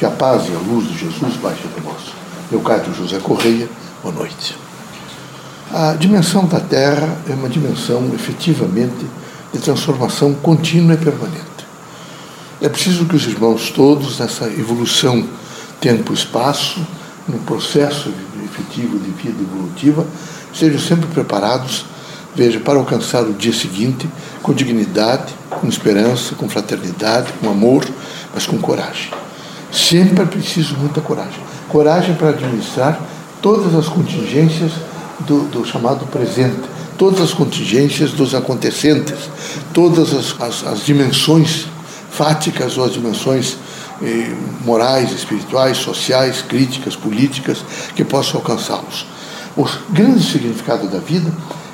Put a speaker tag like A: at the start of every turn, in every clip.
A: Que a paz e a luz de Jesus baixe sobre nós. Leocádio José Correia, boa noite. A dimensão da Terra é uma dimensão efetivamente de transformação contínua e permanente. É preciso que os irmãos todos, nessa evolução tempo-espaço, no processo efetivo de vida evolutiva, sejam sempre preparados, veja, para alcançar o dia seguinte com dignidade, com esperança, com fraternidade, com amor, mas com coragem. Sempre é preciso muita coragem. Coragem para administrar todas as contingências do, do chamado presente, todas as contingências dos acontecentes, todas as, as, as dimensões fáticas ou as dimensões eh, morais, espirituais, sociais, críticas, políticas que possam alcançá-los. O grande significado da vida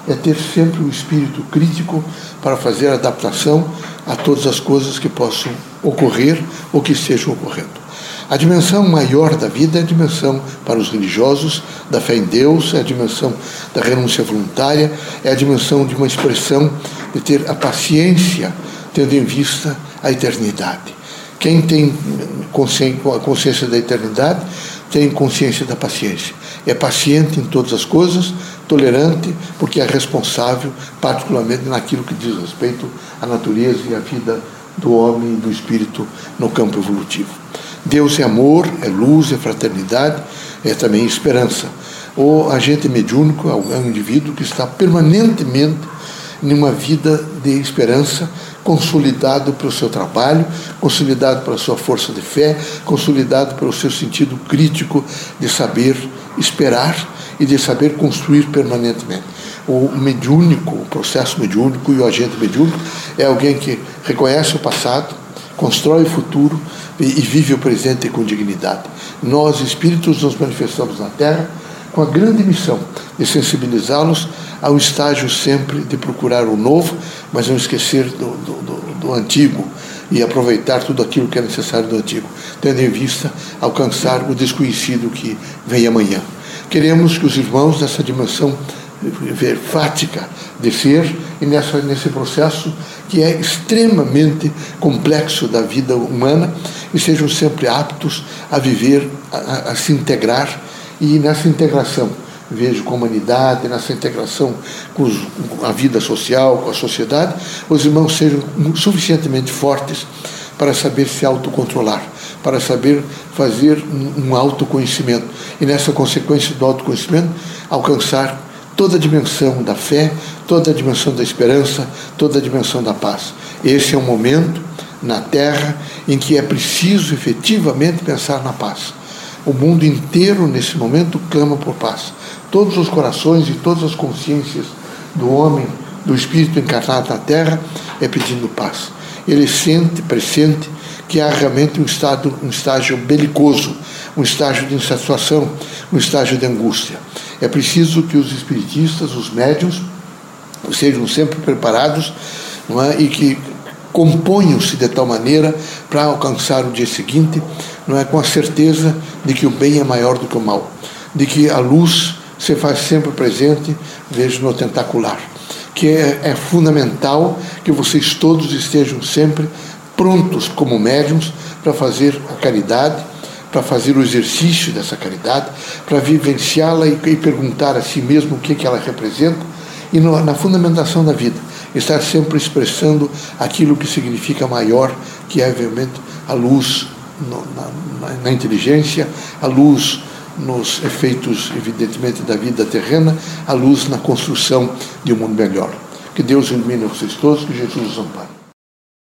A: é ter sempre um espírito crítico para fazer adaptação a todas as coisas que possam ocorrer ou que estejam ocorrendo. A dimensão maior da vida é a dimensão para os religiosos da fé em Deus, é a dimensão da renúncia voluntária, é a dimensão de uma expressão de ter a paciência, tendo em vista a eternidade. Quem tem consciência da eternidade tem consciência da paciência. É paciente em todas as coisas, tolerante, porque é responsável, particularmente naquilo que diz respeito à natureza e à vida do homem e do espírito no campo evolutivo. Deus é amor, é luz, é fraternidade, é também esperança. O agente mediúnico é um indivíduo que está permanentemente numa vida de esperança, consolidado pelo seu trabalho, consolidado pela sua força de fé, consolidado pelo seu sentido crítico de saber esperar e de saber construir permanentemente. O mediúnico, o processo mediúnico e o agente mediúnico é alguém que reconhece o passado, constrói o futuro e vive o presente com dignidade. Nós, espíritos, nos manifestamos na Terra com a grande missão de sensibilizá-los ao estágio sempre de procurar o novo, mas não esquecer do, do, do, do antigo e aproveitar tudo aquilo que é necessário do antigo, tendo em vista alcançar o desconhecido que vem amanhã. Queremos que os irmãos nessa dimensão fática de ser e nessa, nesse processo que é extremamente complexo da vida humana e sejam sempre aptos a viver, a, a se integrar. E nessa integração vejo com a humanidade, nessa integração com, os, com a vida social, com a sociedade, os irmãos sejam suficientemente fortes para saber se autocontrolar, para saber fazer um, autoconhecimento. E nessa consequência do autoconhecimento alcançar toda a dimensão da fé, toda a dimensão da esperança, toda a dimensão da paz. Esse é um momento na Terra em que é preciso efetivamente pensar na paz. O mundo inteiro, nesse momento, clama por paz. Todos os corações e todas as consciências do homem, do espírito encarnado na Terra, é pedindo paz. Ele sente, pressente que há realmente um, estado, um estágio belicoso, um estágio de insatisfação, um estágio de angústia. É preciso que os espiritistas, os médiums, sejam sempre preparados não é? e que componham-se de tal maneira para alcançar o dia seguinte, não é com a certeza de que o bem é maior do que o mal, de que a luz se faz sempre presente, vejo no tentacular, que é, é fundamental que vocês todos estejam sempre prontos como médiums para fazer a caridade, para fazer o exercício dessa caridade, para vivenciá-la e, e, perguntar a si mesmo o que, que ela representa e no, na fundamentação da vida, estar sempre expressando aquilo que significa maior, que é realmente a luz no, na, na, inteligência, a luz nos efeitos, evidentemente, da vida terrena, a luz na construção de um mundo melhor. Que Deus ilumine vocês todos, que Jesus os ampare.